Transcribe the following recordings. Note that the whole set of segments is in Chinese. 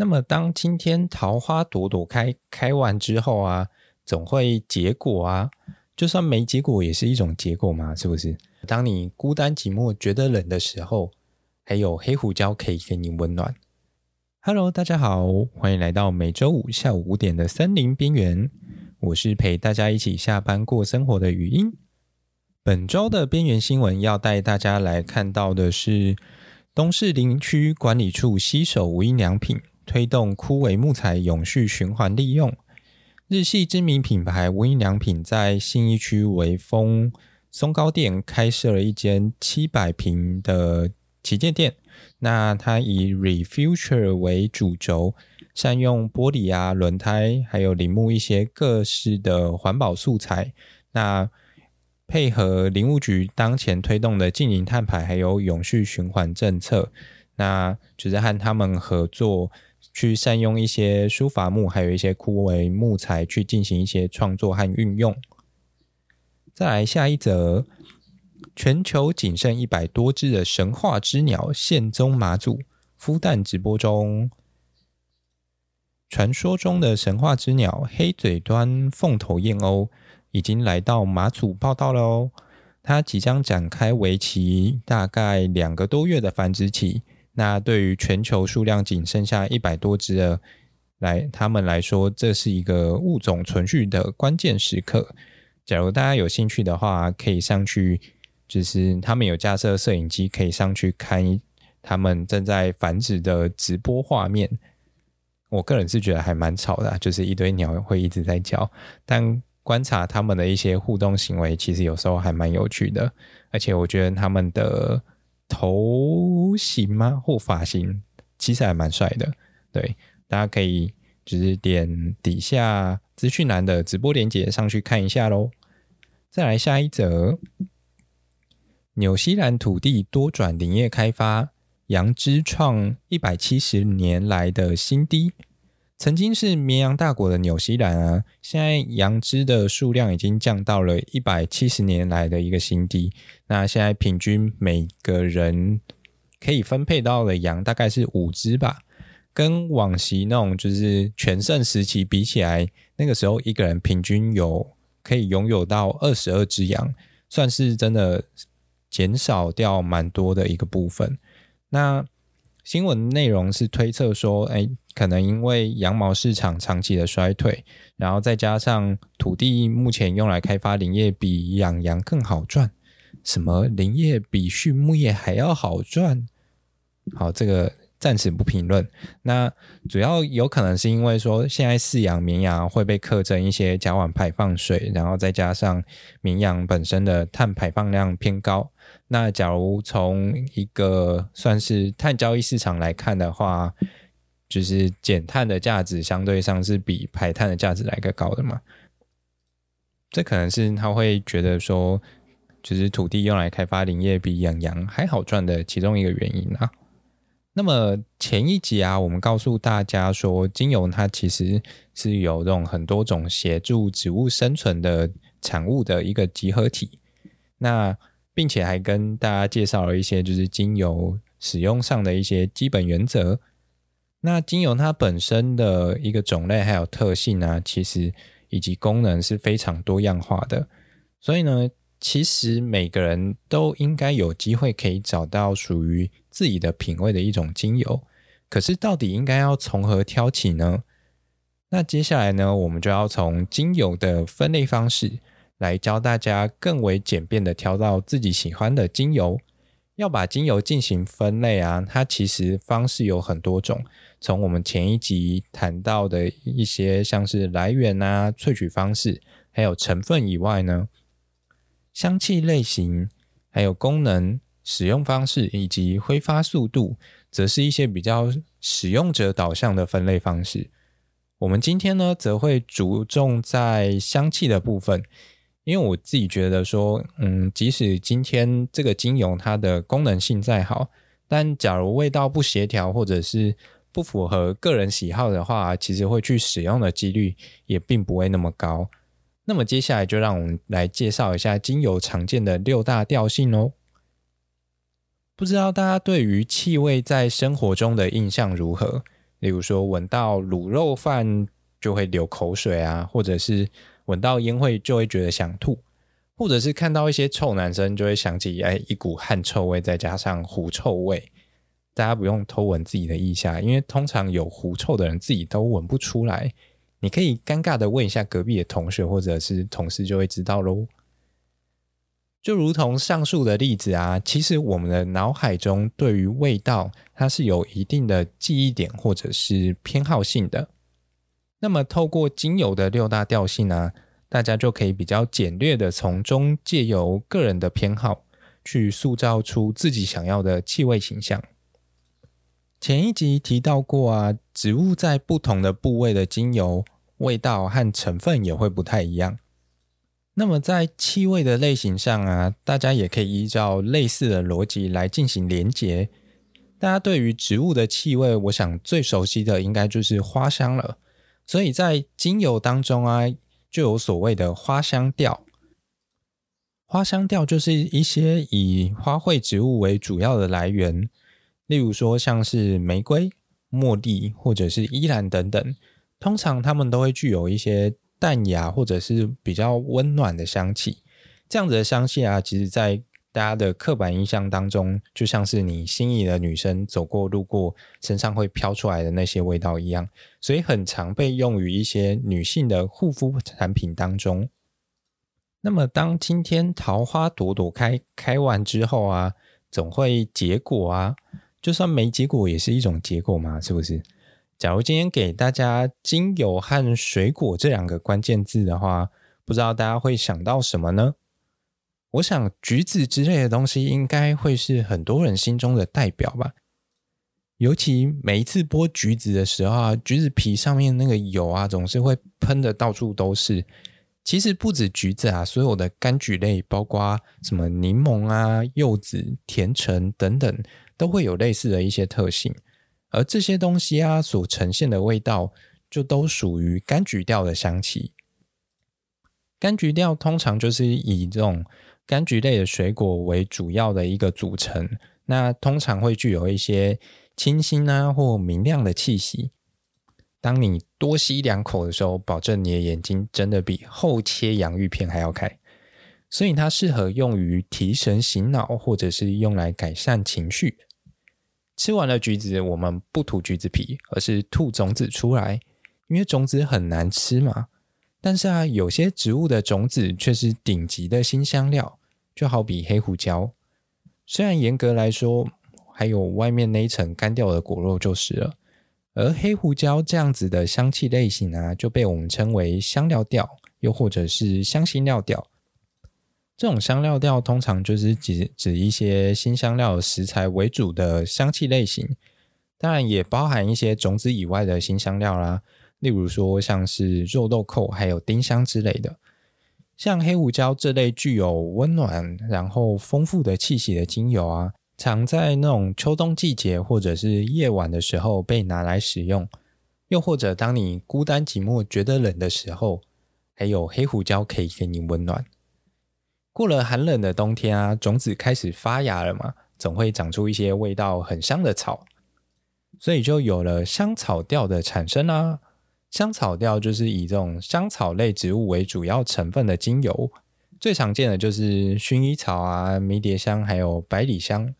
那么，当今天桃花朵朵开，开完之后啊，总会结果啊。就算没结果，也是一种结果嘛，是不是？当你孤单寂寞、觉得冷的时候，还有黑胡椒可以给你温暖。Hello，大家好，欢迎来到每周五下午五点的森林边缘。我是陪大家一起下班过生活的语音。本周的边缘新闻要带大家来看到的是，东势林区管理处携手无印良品。推动枯萎木材永续循环利用。日系知名品牌无印良品在信义区微风松高店开设了一间七百平的旗舰店。那它以 Refuture 为主轴，善用玻璃啊、轮胎，还有林木一些各式的环保素材。那配合林务局当前推动的净零碳排，还有永续循环政策，那就是和他们合作。去善用一些书法木，还有一些枯萎木材，去进行一些创作和运用。再来下一则，全球仅剩一百多只的神话之鸟现踪马祖，孵蛋直播中。传说中的神话之鸟黑嘴端凤头燕鸥已经来到马祖报道了哦，它即将展开为期大概两个多月的繁殖期。那对于全球数量仅剩下一百多只的来他们来说，这是一个物种存续的关键时刻。假如大家有兴趣的话，可以上去，就是他们有架设摄影机，可以上去看他们正在繁殖的直播画面。我个人是觉得还蛮吵的，就是一堆鸟会一直在叫，但观察他们的一些互动行为，其实有时候还蛮有趣的，而且我觉得他们的。头型吗？或发型，其实还蛮帅的。对，大家可以就是点底下资讯栏的直播链接上去看一下喽。再来下一则，纽西兰土地多转林业开发，羊只创一百七十年来的新低。曾经是绵羊大国的纽西兰啊，现在羊只的数量已经降到了一百七十年来的一个新低。那现在平均每个人可以分配到的羊大概是五只吧，跟往昔那种就是全盛时期比起来，那个时候一个人平均有可以拥有到二十二只羊，算是真的减少掉蛮多的一个部分。那新闻内容是推测说，哎。可能因为羊毛市场长期的衰退，然后再加上土地目前用来开发林业比养羊更好赚，什么林业比畜牧业还要好赚？好，这个暂时不评论。那主要有可能是因为说，现在饲养绵羊会被刻征一些甲烷排放税，然后再加上绵羊本身的碳排放量偏高。那假如从一个算是碳交易市场来看的话，就是减碳的价值相对上是比排碳的价值来个高的嘛？这可能是他会觉得说，就是土地用来开发林业比养羊还好赚的其中一个原因啊。那么前一集啊，我们告诉大家说，精油它其实是有这种很多种协助植物生存的产物的一个集合体。那并且还跟大家介绍了一些就是精油使用上的一些基本原则。那精油它本身的一个种类还有特性呢，其实以及功能是非常多样化的。所以呢，其实每个人都应该有机会可以找到属于自己的品味的一种精油。可是到底应该要从何挑起呢？那接下来呢，我们就要从精油的分类方式来教大家更为简便的挑到自己喜欢的精油。要把精油进行分类啊，它其实方式有很多种。从我们前一集谈到的一些像是来源啊、萃取方式，还有成分以外呢，香气类型、还有功能、使用方式以及挥发速度，则是一些比较使用者导向的分类方式。我们今天呢，则会着重在香气的部分。因为我自己觉得说，嗯，即使今天这个精油它的功能性再好，但假如味道不协调或者是不符合个人喜好的话，其实会去使用的几率也并不会那么高。那么接下来就让我们来介绍一下精油常见的六大调性哦。不知道大家对于气味在生活中的印象如何？例如说闻到卤肉饭就会流口水啊，或者是闻到烟灰就会觉得想吐，或者是看到一些臭男生就会想起哎一股汗臭味，再加上狐臭味。大家不用偷闻自己的腋下，因为通常有狐臭的人自己都闻不出来。你可以尴尬的问一下隔壁的同学或者是同事，就会知道喽。就如同上述的例子啊，其实我们的脑海中对于味道，它是有一定的记忆点或者是偏好性的。那么透过精油的六大调性啊，大家就可以比较简略的从中借由个人的偏好，去塑造出自己想要的气味形象。前一集提到过啊，植物在不同的部位的精油味道和成分也会不太一样。那么在气味的类型上啊，大家也可以依照类似的逻辑来进行连结。大家对于植物的气味，我想最熟悉的应该就是花香了。所以在精油当中啊，就有所谓的花香调。花香调就是一些以花卉植物为主要的来源。例如说，像是玫瑰、茉莉或者是依兰等等，通常它们都会具有一些淡雅或者是比较温暖的香气。这样子的香气啊，其实在大家的刻板印象当中，就像是你心仪的女生走过路过身上会飘出来的那些味道一样，所以很常被用于一些女性的护肤产品当中。那么，当今天桃花朵朵开，开完之后啊，总会结果啊。就算没结果，也是一种结果嘛，是不是？假如今天给大家精油和水果这两个关键字的话，不知道大家会想到什么呢？我想橘子之类的东西应该会是很多人心中的代表吧。尤其每一次剥橘子的时候啊，橘子皮上面那个油啊，总是会喷的到处都是。其实不止橘子啊，所有的柑橘类，包括什么柠檬啊、柚子、甜橙等等。都会有类似的一些特性，而这些东西啊所呈现的味道，就都属于柑橘调的香气。柑橘调通常就是以这种柑橘类的水果为主要的一个组成，那通常会具有一些清新啊或明亮的气息。当你多吸两口的时候，保证你的眼睛真的比厚切洋芋片还要开。所以它适合用于提神醒脑，或者是用来改善情绪。吃完了橘子，我们不吐橘子皮，而是吐种子出来，因为种子很难吃嘛。但是啊，有些植物的种子却是顶级的新香料，就好比黑胡椒。虽然严格来说，还有外面那一层干掉的果肉就是了。而黑胡椒这样子的香气类型啊，就被我们称为香料调，又或者是香辛料调。这种香料调通常就是指指一些辛香料食材为主的香气类型，当然也包含一些种子以外的辛香料啦，例如说像是肉豆蔻还有丁香之类的。像黑胡椒这类具有温暖然后丰富的气息的精油啊，常在那种秋冬季节或者是夜晚的时候被拿来使用，又或者当你孤单寂寞觉得冷的时候，还有黑胡椒可以给你温暖。过了寒冷的冬天啊，种子开始发芽了嘛，总会长出一些味道很香的草，所以就有了香草调的产生啊。香草调就是以这种香草类植物为主要成分的精油，最常见的就是薰衣草啊、迷迭香还有百里香，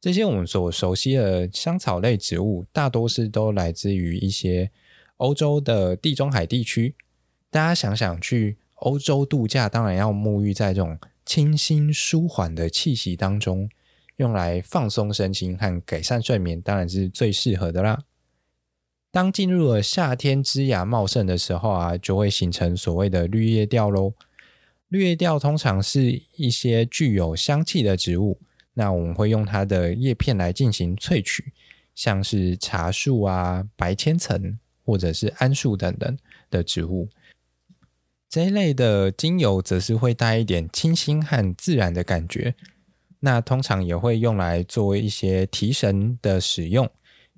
这些我们所熟悉的香草类植物，大多是都来自于一些欧洲的地中海地区。大家想想去欧洲度假，当然要沐浴在这种。清新舒缓的气息当中，用来放松身心和改善睡眠，当然是最适合的啦。当进入了夏天枝芽茂盛的时候啊，就会形成所谓的绿叶调喽。绿叶调通常是一些具有香气的植物，那我们会用它的叶片来进行萃取，像是茶树啊、白千层或者是桉树等等的植物。这一类的精油则是会带一点清新和自然的感觉，那通常也会用来做一些提神的使用，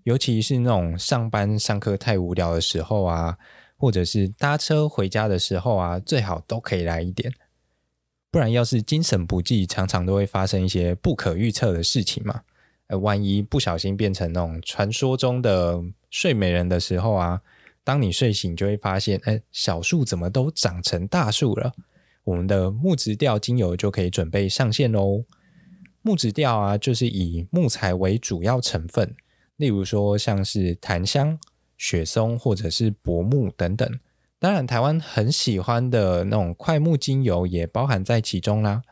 尤其是那种上班上课太无聊的时候啊，或者是搭车回家的时候啊，最好都可以来一点，不然要是精神不济，常常都会发生一些不可预测的事情嘛。呃，万一不小心变成那种传说中的睡美人的时候啊，当你睡醒就会发现，哎，小树怎么都长成大树了？我们的木质调精油就可以准备上线喽。木质调啊，就是以木材为主要成分，例如说像是檀香、雪松或者是柏木等等。当然，台湾很喜欢的那种快木精油也包含在其中啦。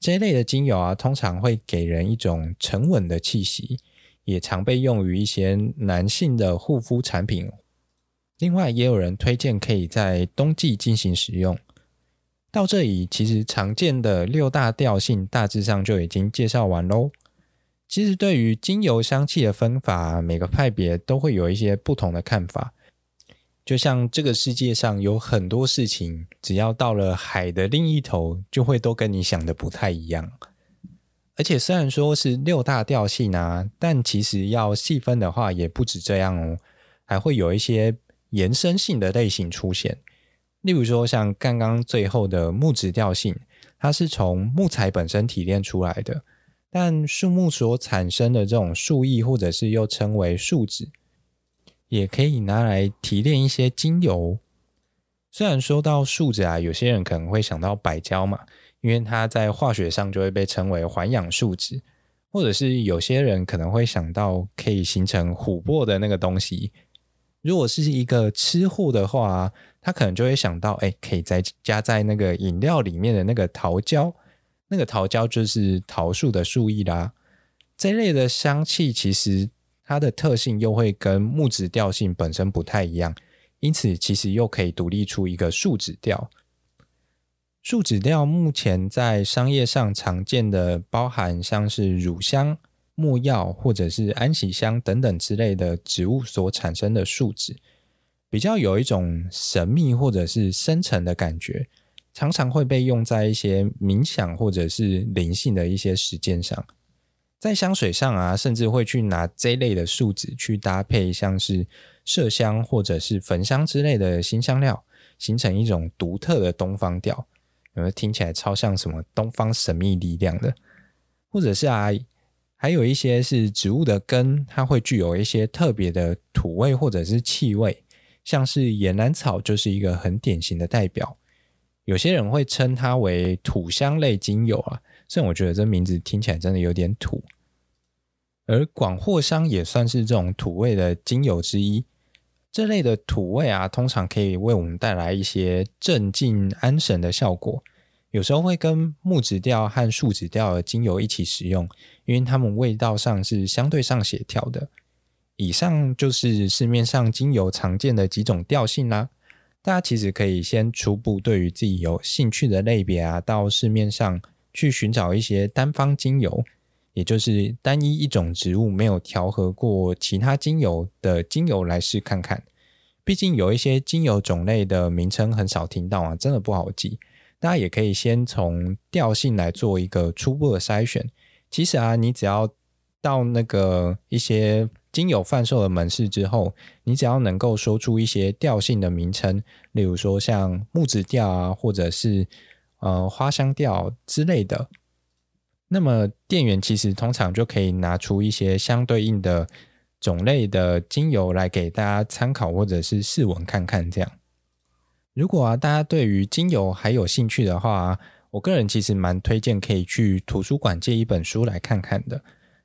这一类的精油啊，通常会给人一种沉稳的气息，也常被用于一些男性的护肤产品。另外，也有人推荐可以在冬季进行使用。到这里，其实常见的六大调性大致上就已经介绍完喽。其实，对于精油香气的分法，每个派别都会有一些不同的看法。就像这个世界上有很多事情，只要到了海的另一头，就会都跟你想的不太一样。而且虽然说是六大调性啊，但其实要细分的话，也不止这样哦，还会有一些延伸性的类型出现。例如说，像刚刚最后的木质调性，它是从木材本身提炼出来的，但树木所产生的这种树液，或者是又称为树脂。也可以拿来提炼一些精油。虽然说到树脂啊，有些人可能会想到白胶嘛，因为它在化学上就会被称为环氧树脂，或者是有些人可能会想到可以形成琥珀的那个东西。如果是一个吃货的话，他可能就会想到，哎，可以再加在那个饮料里面的那个桃胶，那个桃胶就是桃树的树液啦。这类的香气其实。它的特性又会跟木质调性本身不太一样，因此其实又可以独立出一个树脂调。树脂调目前在商业上常见的包含像是乳香、没药或者是安息香等等之类的植物所产生的树脂，比较有一种神秘或者是深沉的感觉，常常会被用在一些冥想或者是灵性的一些实践上。在香水上啊，甚至会去拿这类的树脂去搭配，像是麝香或者是焚香之类的新香料，形成一种独特的东方调。有没有听起来超像什么东方神秘力量的？或者是啊，还有一些是植物的根，它会具有一些特别的土味或者是气味，像是岩兰草就是一个很典型的代表。有些人会称它为土香类精油啊。虽然我觉得这名字听起来真的有点土，而广藿香也算是这种土味的精油之一。这类的土味啊，通常可以为我们带来一些镇静安神的效果。有时候会跟木质调和树脂调的精油一起使用，因为它们味道上是相对上协调的。以上就是市面上精油常见的几种调性啦。大家其实可以先初步对于自己有兴趣的类别啊，到市面上。去寻找一些单方精油，也就是单一一种植物没有调和过其他精油的精油来试看看。毕竟有一些精油种类的名称很少听到啊，真的不好记。大家也可以先从调性来做一个初步的筛选。其实啊，你只要到那个一些精油贩售的门市之后，你只要能够说出一些调性的名称，例如说像木质调啊，或者是。呃，花香调之类的，那么店员其实通常就可以拿出一些相对应的种类的精油来给大家参考，或者是试闻看看。这样，如果啊大家对于精油还有兴趣的话，我个人其实蛮推荐可以去图书馆借一本书来看看的，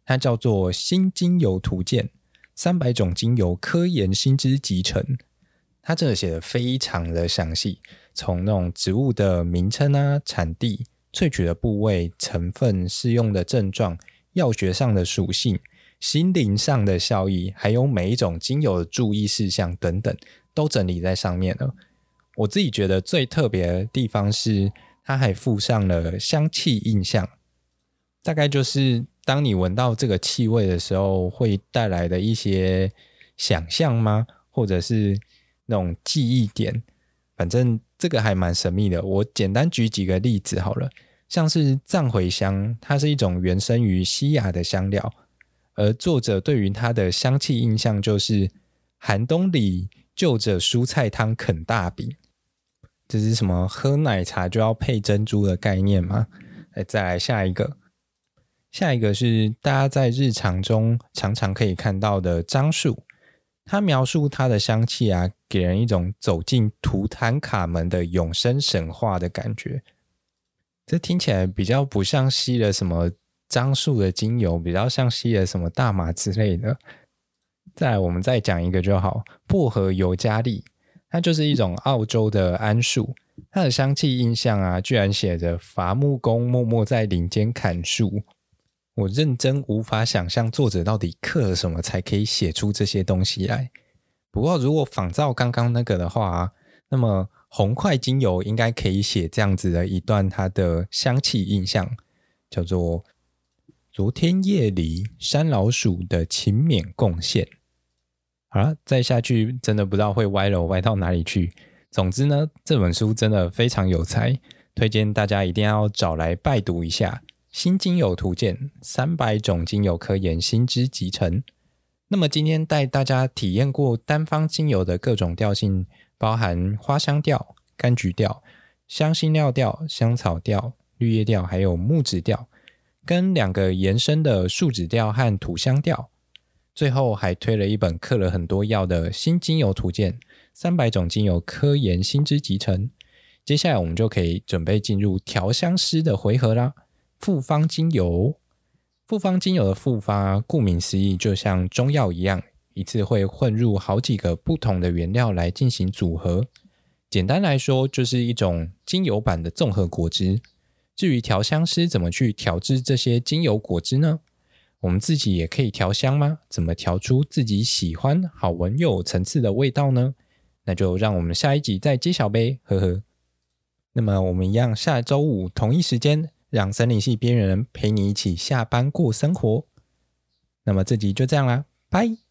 它叫做《新精油图鉴：三百种精油科研新知集成》，它这写的非常的详细。从那种植物的名称啊、产地、萃取的部位、成分、适用的症状、药学上的属性、心灵上的效益，还有每一种精油的注意事项等等，都整理在上面了。我自己觉得最特别的地方是，它还附上了香气印象，大概就是当你闻到这个气味的时候，会带来的一些想象吗？或者是那种记忆点？反正这个还蛮神秘的，我简单举几个例子好了，像是藏茴香，它是一种原生于西亚的香料，而作者对于它的香气印象就是寒冬里就着蔬菜汤啃大饼，这是什么喝奶茶就要配珍珠的概念吗？来，再来下一个，下一个是大家在日常中常常可以看到的樟树。它描述它的香气啊，给人一种走进图坦卡门的永生神话的感觉。这听起来比较不像吸了什么樟树的精油，比较像吸了什么大麻之类的。再来，我们再讲一个就好，薄荷尤加利，它就是一种澳洲的桉树，它的香气印象啊，居然写着伐木工默默在林间砍树。我认真无法想象作者到底刻了什么才可以写出这些东西来。不过，如果仿照刚刚那个的话，那么红块精油应该可以写这样子的一段它的香气印象，叫做“昨天夜里山老鼠的勤勉贡献”。好了，再下去真的不知道会歪楼歪到哪里去。总之呢，这本书真的非常有才，推荐大家一定要找来拜读一下。新精油图鉴，三百种精油科研新知集成。那么今天带大家体验过单方精油的各种调性，包含花香调、柑橘调、香辛料调、香草调、绿叶调，还有木质调，跟两个延伸的树脂调和土香调。最后还推了一本刻了很多药的新精油图鉴，三百种精油科研新知集成。接下来我们就可以准备进入调香师的回合啦。复方精油，复方精油的复方，顾名思义，就像中药一样，一次会混入好几个不同的原料来进行组合。简单来说，就是一种精油版的综合果汁。至于调香师怎么去调制这些精油果汁呢？我们自己也可以调香吗？怎么调出自己喜欢、好闻又有层次的味道呢？那就让我们下一集再揭晓呗，呵呵。那么我们一样，下周五同一时间。让森林系边缘人陪你一起下班过生活。那么这集就这样啦，拜。